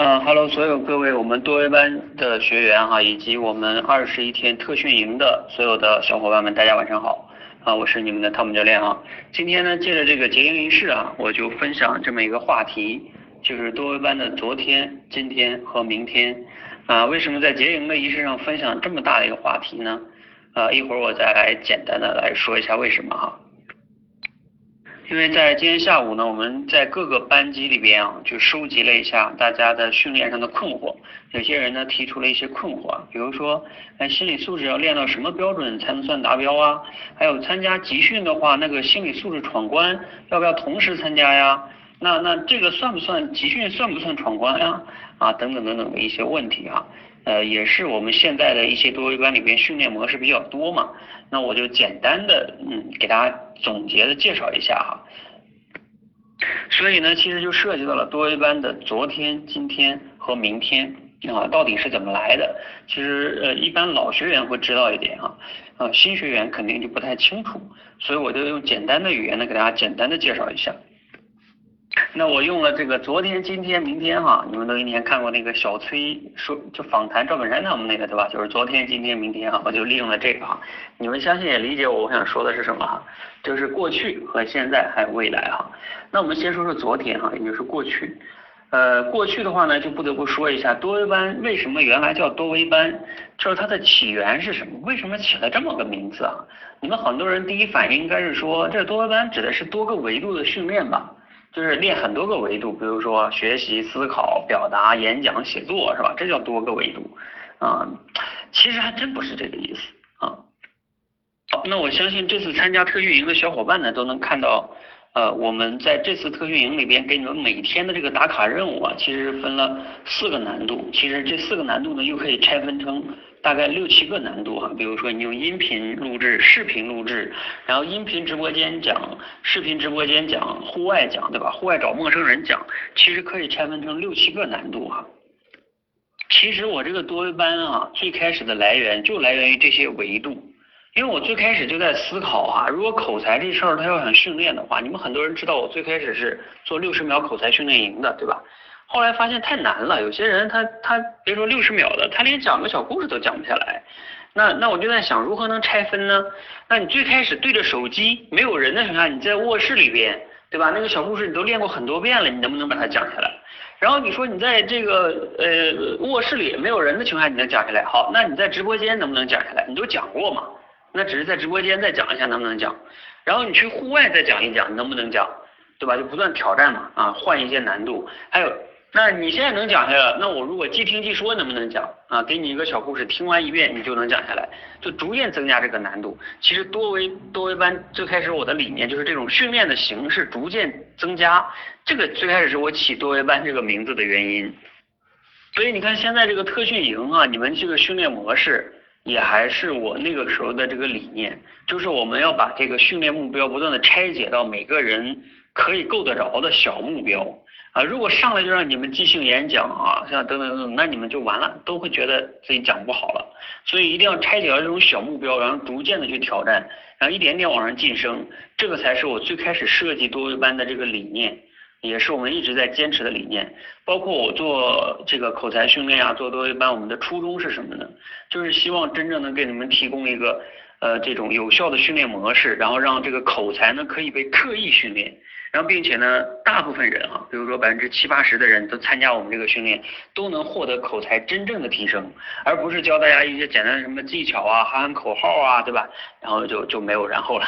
嗯哈喽，所有各位我们多维班的学员哈，以及我们二十一天特训营的所有的小伙伴们，大家晚上好啊，我是你们的汤姆教练啊。今天呢，借着这个结营仪式啊，我就分享这么一个话题，就是多维班的昨天、今天和明天啊。为什么在结营的仪式上分享这么大的一个话题呢？啊，一会儿我再来简单的来说一下为什么哈。因为在今天下午呢，我们在各个班级里边啊，就收集了一下大家的训练上的困惑。有些人呢提出了一些困惑，比如说，哎，心理素质要练到什么标准才能算达标啊？还有参加集训的话，那个心理素质闯关要不要同时参加呀？那那这个算不算集训？算不算闯关呀？啊，等等等等的一些问题啊。呃，也是我们现在的一些多维班里边训练模式比较多嘛。那我就简单的嗯给大家总结的介绍一下哈，所以呢其实就涉及到了多维班的昨天、今天和明天啊到底是怎么来的？其实呃一般老学员会知道一点啊，啊新学员肯定就不太清楚，所以我就用简单的语言呢给大家简单的介绍一下。那我用了这个昨天、今天、明天哈，你们都应该看过那个小崔说就访谈赵本山他们那个对吧？就是昨天、今天、明天哈，我就利用了这个哈。你们相信也理解我我想说的是什么哈？就是过去和现在还有未来哈。那我们先说说昨天哈，也就是过去。呃，过去的话呢，就不得不说一下多维班为什么原来叫多维班，就是它的起源是什么？为什么起了这么个名字啊？你们很多人第一反应应该是说，这多维班指的是多个维度的训练吧？就是练很多个维度，比如说学习、思考、表达、演讲、写作，是吧？这叫多个维度啊。其实还真不是这个意思啊。好，那我相信这次参加特训营的小伙伴呢，都能看到，呃，我们在这次特训营里边给你们每天的这个打卡任务啊，其实分了四个难度。其实这四个难度呢，又可以拆分成。大概六七个难度哈，比如说你用音频录制、视频录制，然后音频直播间讲、视频直播间讲、户外讲，对吧？户外找陌生人讲，其实可以拆分成六七个难度哈。其实我这个多维班啊，最开始的来源就来源于这些维度，因为我最开始就在思考啊，如果口才这事儿他要想训练的话，你们很多人知道我最开始是做六十秒口才训练营的，对吧？后来发现太难了，有些人他他别说六十秒的，他连讲个小故事都讲不下来。那那我就在想，如何能拆分呢？那你最开始对着手机没有人的情况下，你在卧室里边，对吧？那个小故事你都练过很多遍了，你能不能把它讲下来？然后你说你在这个呃卧室里没有人的情况下你能讲下来？好，那你在直播间能不能讲下来？你都讲过嘛？那只是在直播间再讲一下能不能讲？然后你去户外再讲一讲，能不能讲？对吧？就不断挑战嘛，啊，换一些难度，还有。那你现在能讲下来，那我如果即听即说能不能讲啊？给你一个小故事，听完一遍你就能讲下来，就逐渐增加这个难度。其实多维多维班最开始我的理念就是这种训练的形式逐渐增加，这个最开始是我起多维班这个名字的原因。所以你看现在这个特训营啊，你们这个训练模式也还是我那个时候的这个理念，就是我们要把这个训练目标不断的拆解到每个人可以够得着的小目标。啊，如果上来就让你们即兴演讲啊，像等等等等，那你们就完了，都会觉得自己讲不好了。所以一定要拆解到这种小目标，然后逐渐的去挑战，然后一点点往上晋升，这个才是我最开始设计多维班的这个理念，也是我们一直在坚持的理念。包括我做这个口才训练啊，做多维班，我们的初衷是什么呢？就是希望真正能给你们提供一个呃这种有效的训练模式，然后让这个口才呢可以被刻意训练。然后，并且呢，大部分人哈，比如说百分之七八十的人都参加我们这个训练，都能获得口才真正的提升，而不是教大家一些简单的什么技巧啊、喊喊口号啊，对吧？然后就就没有然后了。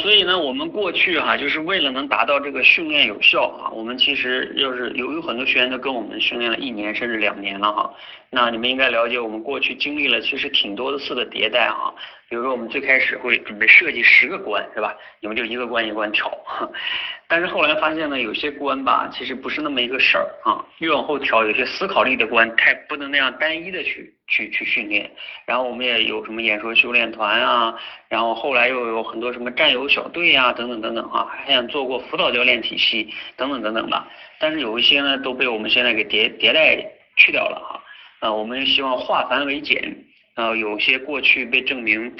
所以呢，我们过去哈，就是为了能达到这个训练有效啊，我们其实就是有有很多学员都跟我们训练了一年甚至两年了哈，那你们应该了解，我们过去经历了其实挺多次的迭代啊。比如说我们最开始会准备设计十个关，是吧？你们就一个关一个关调。但是后来发现呢，有些关吧，其实不是那么一个事儿啊。越往后调，有些思考力的关，太不能那样单一的去去去训练。然后我们也有什么演说修炼团啊，然后后来又有很多什么战友小队啊，等等等等啊，还想做过辅导教练体系等等等等吧。但是有一些呢，都被我们现在给迭迭代去掉了哈。呃，我们希望化繁为简。啊，有些过去被证明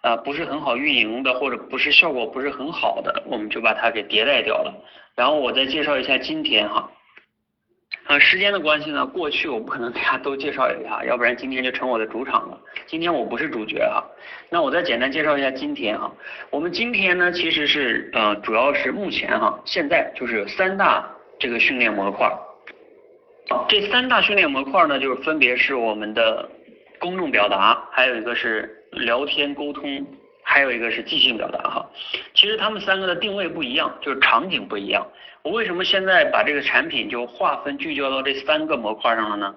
啊不是很好运营的，或者不是效果不是很好的，我们就把它给迭代掉了。然后我再介绍一下今天哈，呃，时间的关系呢，过去我不可能给大家都介绍一下，要不然今天就成我的主场了。今天我不是主角哈，那我再简单介绍一下今天哈。我们今天呢，其实是呃，主要是目前哈，现在就是三大这个训练模块。这三大训练模块呢，就是分别是我们的公众表达，还有一个是聊天沟通，还有一个是即兴表达哈。其实他们三个的定位不一样，就是场景不一样。我为什么现在把这个产品就划分聚焦到这三个模块上了呢？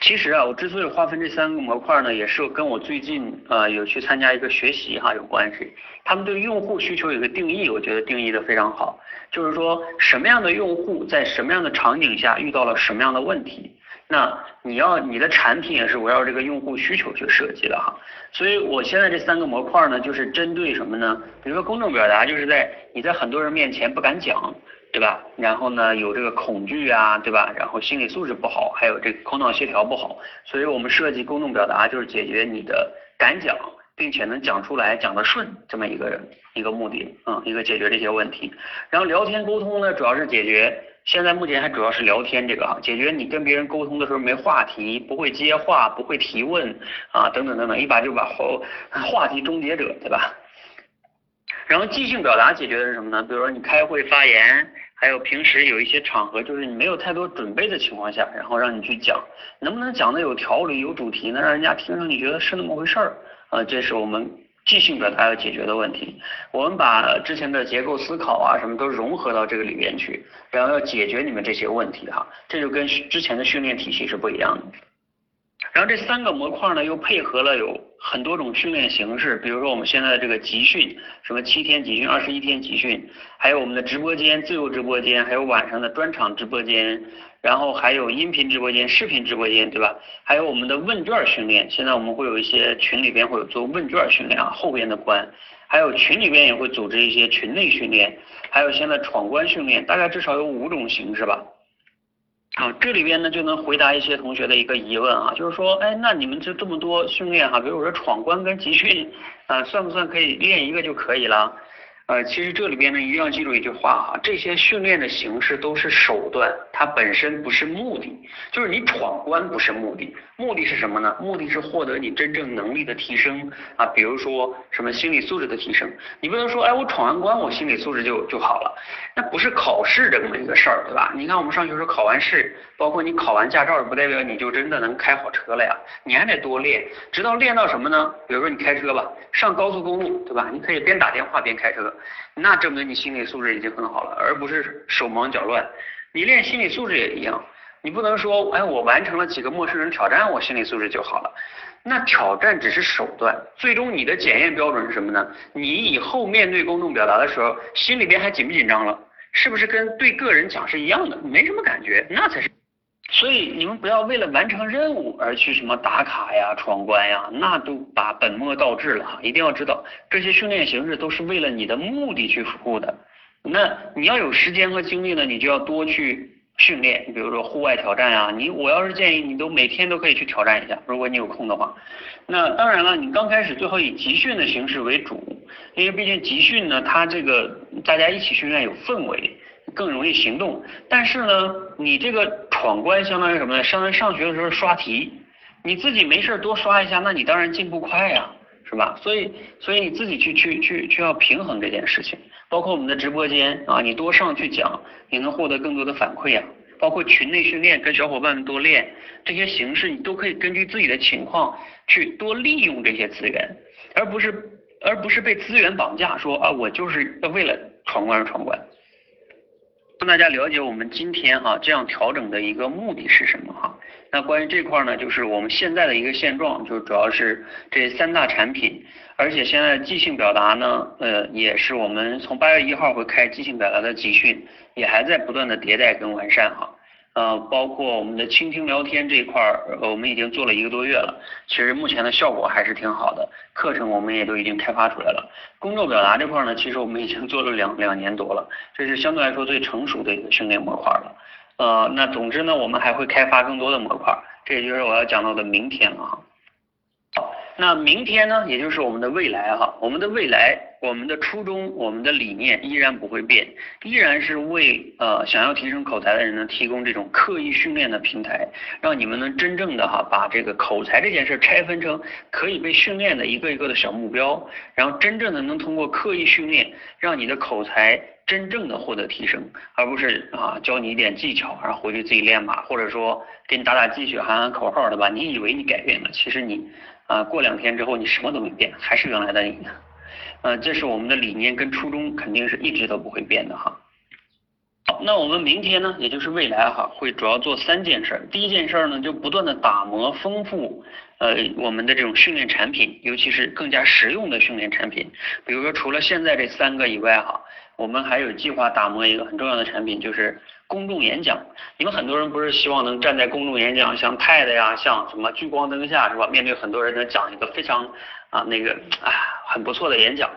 其实啊，我之所以划分这三个模块呢，也是跟我最近呃有去参加一个学习哈有关系。他们对用户需求有个定义，我觉得定义的非常好，就是说什么样的用户在什么样的场景下遇到了什么样的问题。那你要你的产品也是围绕这个用户需求去设计的哈，所以我现在这三个模块呢，就是针对什么呢？比如说公众表达，就是在你在很多人面前不敢讲，对吧？然后呢有这个恐惧啊，对吧？然后心理素质不好，还有这个口脑协调不好，所以我们设计公众表达就是解决你的敢讲，并且能讲出来讲得顺这么一个一个目的，嗯，一个解决这些问题。然后聊天沟通呢，主要是解决。现在目前还主要是聊天这个哈，解决你跟别人沟通的时候没话题，不会接话，不会提问啊，等等等等，一把就把后话题终结者，对吧？然后即兴表达解决的是什么呢？比如说你开会发言，还有平时有一些场合，就是你没有太多准备的情况下，然后让你去讲，能不能讲的有条理、有主题呢？让人家听上去觉得是那么回事儿啊，这是我们。即兴表达要解决的问题，我们把之前的结构思考啊什么都融合到这个里面去，然后要解决你们这些问题哈，这就跟之前的训练体系是不一样的。然后这三个模块呢又配合了有很多种训练形式，比如说我们现在的这个集训，什么七天集训、二十一天集训，还有我们的直播间、自由直播间，还有晚上的专场直播间。然后还有音频直播间、视频直播间，对吧？还有我们的问卷训练，现在我们会有一些群里边会有做问卷训练啊，后边的关，还有群里边也会组织一些群内训练，还有现在闯关训练，大概至少有五种形式吧。啊，这里边呢就能回答一些同学的一个疑问啊，就是说，哎，那你们就这么多训练哈，比如说闯关跟集训，啊，算不算可以练一个就可以了？呃，其实这里边呢，一定要记住一句话哈，这些训练的形式都是手段，它本身不是目的。就是你闯关不是目的，目的是什么呢？目的是获得你真正能力的提升啊，比如说什么心理素质的提升。你不能说，哎，我闯完关，我心理素质就就好了，那不是考试这么一个事儿，对吧？你看我们上学时候考完试，包括你考完驾照，不代表你就真的能开好车了呀，你还得多练，直到练到什么呢？比如说你开车吧，上高速公路，对吧？你可以边打电话边开车。那证明你心理素质已经很好了，而不是手忙脚乱。你练心理素质也一样，你不能说，哎，我完成了几个陌生人挑战，我心理素质就好了。那挑战只是手段，最终你的检验标准是什么呢？你以后面对公众表达的时候，心里边还紧不紧张了？是不是跟对个人讲是一样的？没什么感觉，那才是。所以你们不要为了完成任务而去什么打卡呀、闯关呀，那都把本末倒置了哈！一定要知道，这些训练形式都是为了你的目的去服务的。那你要有时间和精力呢，你就要多去训练。比如说户外挑战呀，你我要是建议你都每天都可以去挑战一下，如果你有空的话。那当然了，你刚开始最好以集训的形式为主，因为毕竟集训呢，它这个大家一起训练有氛围。更容易行动，但是呢，你这个闯关相当于什么呢？相当于上学的时候刷题，你自己没事多刷一下，那你当然进步快呀，是吧？所以，所以你自己去去去去要平衡这件事情。包括我们的直播间啊，你多上去讲，你能获得更多的反馈啊。包括群内训练，跟小伙伴们多练，这些形式你都可以根据自己的情况去多利用这些资源，而不是而不是被资源绑架，说啊，我就是为了闯关而闯关。让大家了解我们今天哈这样调整的一个目的是什么哈？那关于这块呢，就是我们现在的一个现状，就主要是这三大产品，而且现在即兴表达呢，呃，也是我们从八月一号会开即兴表达的集训，也还在不断的迭代跟完善哈。呃，包括我们的倾听聊天这一块儿，我们已经做了一个多月了，其实目前的效果还是挺好的。课程我们也都已经开发出来了。公众表达这块呢，其实我们已经做了两两年多了，这是相对来说最成熟的一个训练模块了。呃，那总之呢，我们还会开发更多的模块，这也就是我要讲到的明天了哈。那明天呢，也就是我们的未来哈，我们的未来，我们的初衷，我们的理念依然不会变，依然是为呃想要提升口才的人呢提供这种刻意训练的平台，让你们能真正的哈把这个口才这件事拆分成可以被训练的一个一个的小目标，然后真正的能通过刻意训练，让你的口才真正的获得提升，而不是啊教你一点技巧，然后回去自己练吧，或者说给你打打鸡血喊喊口号对吧？你以为你改变了，其实你。啊，过两天之后你什么都没变，还是原来的你呢。呃，这是我们的理念跟初衷，肯定是一直都不会变的哈。好，那我们明天呢，也就是未来哈，会主要做三件事。第一件事呢，就不断的打磨丰富呃我们的这种训练产品，尤其是更加实用的训练产品。比如说除了现在这三个以外哈，我们还有计划打磨一个很重要的产品，就是。公众演讲，你们很多人不是希望能站在公众演讲，像 TED 呀，像什么聚光灯下是吧？面对很多人能讲一个非常啊那个啊很不错的演讲。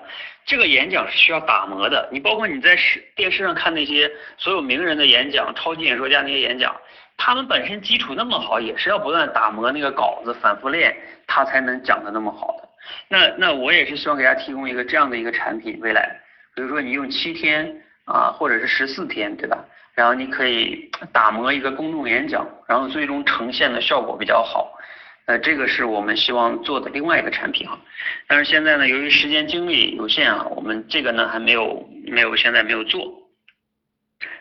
这个演讲是需要打磨的。你包括你在视电视上看那些所有名人的演讲、超级演说家那些演讲，他们本身基础那么好，也是要不断打磨那个稿子，反复练，他才能讲的那么好的。那那我也是希望给大家提供一个这样的一个产品，未来，比如说你用七天啊，或者是十四天，对吧？然后你可以打磨一个公众演讲，然后最终呈现的效果比较好。呃，这个是我们希望做的另外一个产品哈。但是现在呢，由于时间精力有限啊，我们这个呢还没有没有现在没有做。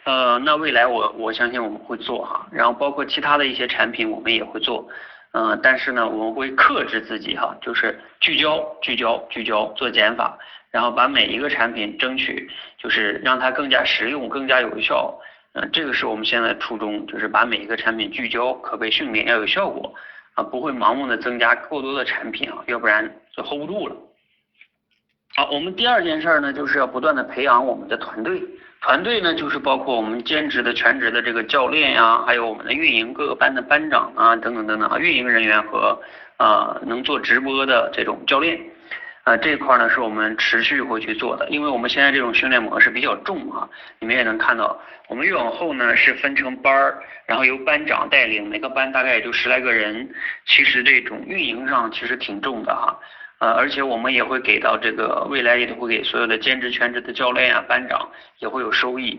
呃，那未来我我相信我们会做哈，然后包括其他的一些产品我们也会做。嗯，但是呢我们会克制自己哈，就是聚焦聚焦聚焦做减法，然后把每一个产品争取就是让它更加实用更加有效。嗯，这个是我们现在初衷，就是把每一个产品聚焦，可被训练，要有效果啊，不会盲目的增加过多的产品啊，要不然就 hold 不住了。好，我们第二件事呢，就是要不断的培养我们的团队，团队呢就是包括我们兼职的、全职的这个教练呀，还有我们的运营各个班的班长啊，等等等等啊，运营人员和啊能做直播的这种教练。啊，这块呢是我们持续会去做的，因为我们现在这种训练模式比较重啊，你们也能看到，我们越往后呢是分成班儿，然后由班长带领，每个班大概也就十来个人，其实这种运营上其实挺重的哈，呃，而且我们也会给到这个未来也会给所有的兼职全职的教练啊班长也会有收益，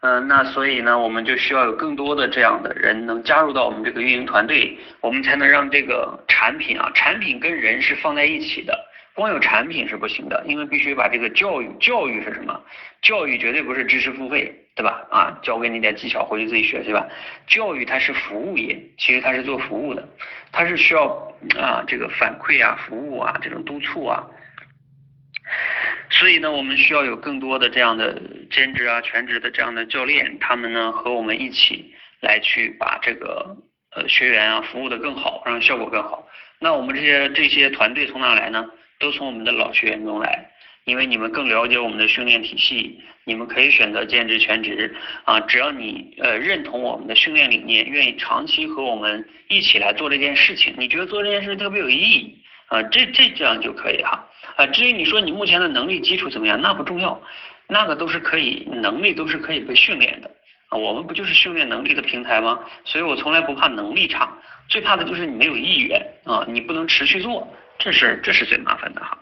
嗯，那所以呢我们就需要有更多的这样的人能加入到我们这个运营团队，我们才能让这个产品啊，产品跟人是放在一起的。光有产品是不行的，因为必须把这个教育，教育是什么？教育绝对不是知识付费，对吧？啊，教给你点技巧，回去自己学去吧。教育它是服务业，其实它是做服务的，它是需要啊这个反馈啊、服务啊、这种督促啊。所以呢，我们需要有更多的这样的兼职啊、全职的这样的教练，他们呢和我们一起来去把这个呃学员啊服务的更好，让效果更好。那我们这些这些团队从哪来呢？都从我们的老学员中来，因为你们更了解我们的训练体系，你们可以选择兼职全职啊，只要你呃认同我们的训练理念，愿意长期和我们一起来做这件事情，你觉得做这件事特别有意义啊，这这这样就可以哈啊。至于你说你目前的能力基础怎么样，那不重要，那个都是可以，能力都是可以被训练的啊。我们不就是训练能力的平台吗？所以我从来不怕能力差，最怕的就是你没有意愿啊，你不能持续做。这是这是最麻烦的哈。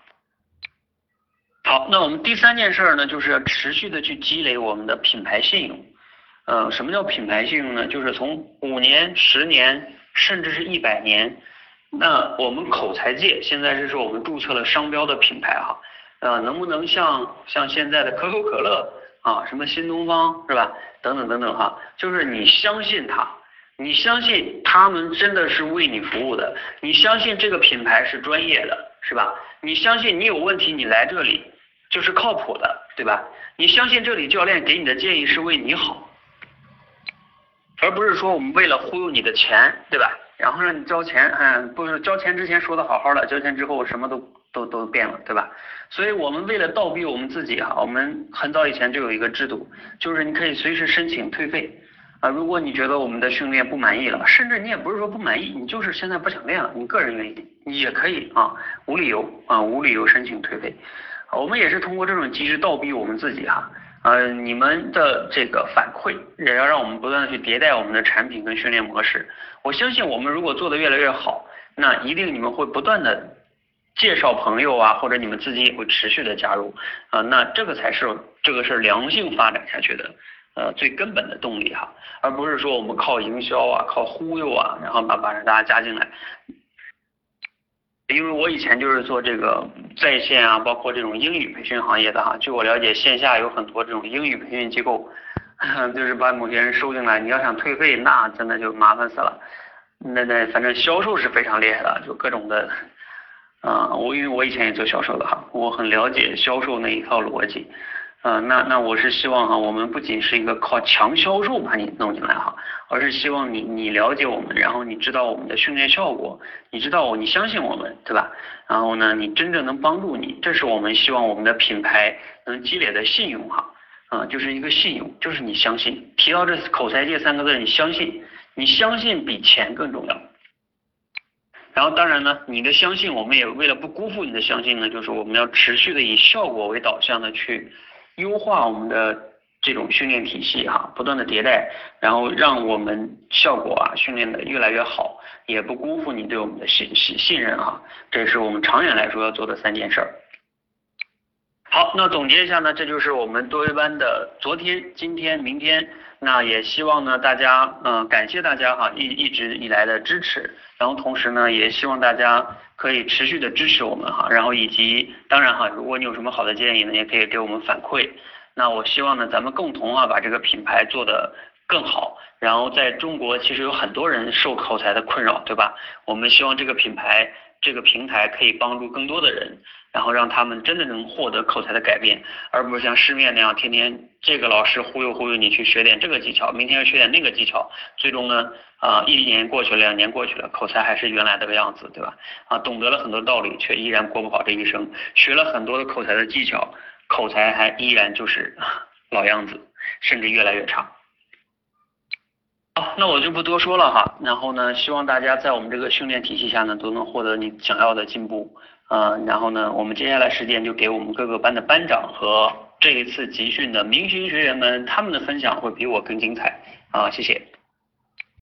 好，那我们第三件事呢，就是要持续的去积累我们的品牌信用。呃，什么叫品牌信用呢？就是从五年、十年，甚至是一百年。那我们口才界现在是说我们注册了商标的品牌哈。呃，能不能像像现在的可口可乐啊，什么新东方是吧？等等等等哈，就是你相信它。你相信他们真的是为你服务的，你相信这个品牌是专业的，是吧？你相信你有问题你来这里就是靠谱的，对吧？你相信这里教练给你的建议是为你好，而不是说我们为了忽悠你的钱，对吧？然后让你交钱，嗯，不是交钱之前说的好好的，交钱之后什么都都都变了，对吧？所以我们为了倒逼我们自己哈，我们很早以前就有一个制度，就是你可以随时申请退费。啊，如果你觉得我们的训练不满意了，甚至你也不是说不满意，你就是现在不想练了，你个人原因，也可以啊，无理由啊，无理由申请退费。我们也是通过这种机制倒逼我们自己哈，呃，你们的这个反馈也要让我们不断的去迭代我们的产品跟训练模式。我相信我们如果做的越来越好，那一定你们会不断的介绍朋友啊，或者你们自己也会持续的加入啊，那这个才是这个是良性发展下去的呃最根本的动力哈，而不是说我们靠营销啊，靠忽悠啊，然后把把大家加进来。因为我以前就是做这个在线啊，包括这种英语培训行业的哈，据我了解，线下有很多这种英语培训机构，就是把某些人收进来，你要想退费，那真的就麻烦死了。那那反正销售是非常厉害的，就各种的，啊，我因为我以前也做销售的哈，我很了解销售那一套逻辑。啊，那那我是希望哈，我们不仅是一个靠强销售把你弄进来哈，而是希望你你了解我们，然后你知道我们的训练效果，你知道我你相信我们，对吧？然后呢，你真正能帮助你，这是我们希望我们的品牌能积累的信用哈，啊，就是一个信用，就是你相信。提到这口才界三个字，你相信，你相信比钱更重要。然后当然呢，你的相信，我们也为了不辜负你的相信呢，就是我们要持续的以效果为导向的去。优化我们的这种训练体系哈，不断的迭代，然后让我们效果啊训练的越来越好，也不辜负你对我们的信信信任哈，这是我们长远来说要做的三件事儿。好，那总结一下呢，这就是我们多维班的昨天、今天、明天，那也希望呢大家嗯感谢大家哈一一直以来的支持，然后同时呢也希望大家。可以持续的支持我们哈，然后以及当然哈，如果你有什么好的建议呢，也可以给我们反馈。那我希望呢，咱们共同啊把这个品牌做得更好。然后在中国其实有很多人受口才的困扰，对吧？我们希望这个品牌这个平台可以帮助更多的人。然后让他们真的能获得口才的改变，而不是像市面那样天天这个老师忽悠忽悠你去学点这个技巧，明天又学点那个技巧，最终呢啊一年过去了，两年过去了，口才还是原来这个样子，对吧？啊，懂得了很多道理，却依然过不好这一生，学了很多的口才的技巧，口才还依然就是老样子，甚至越来越差。好，那我就不多说了哈，然后呢，希望大家在我们这个训练体系下呢，都能获得你想要的进步。嗯，然后呢，我们接下来时间就给我们各个班的班长和这一次集训的明星学员们，他们的分享会比我更精彩啊，谢谢。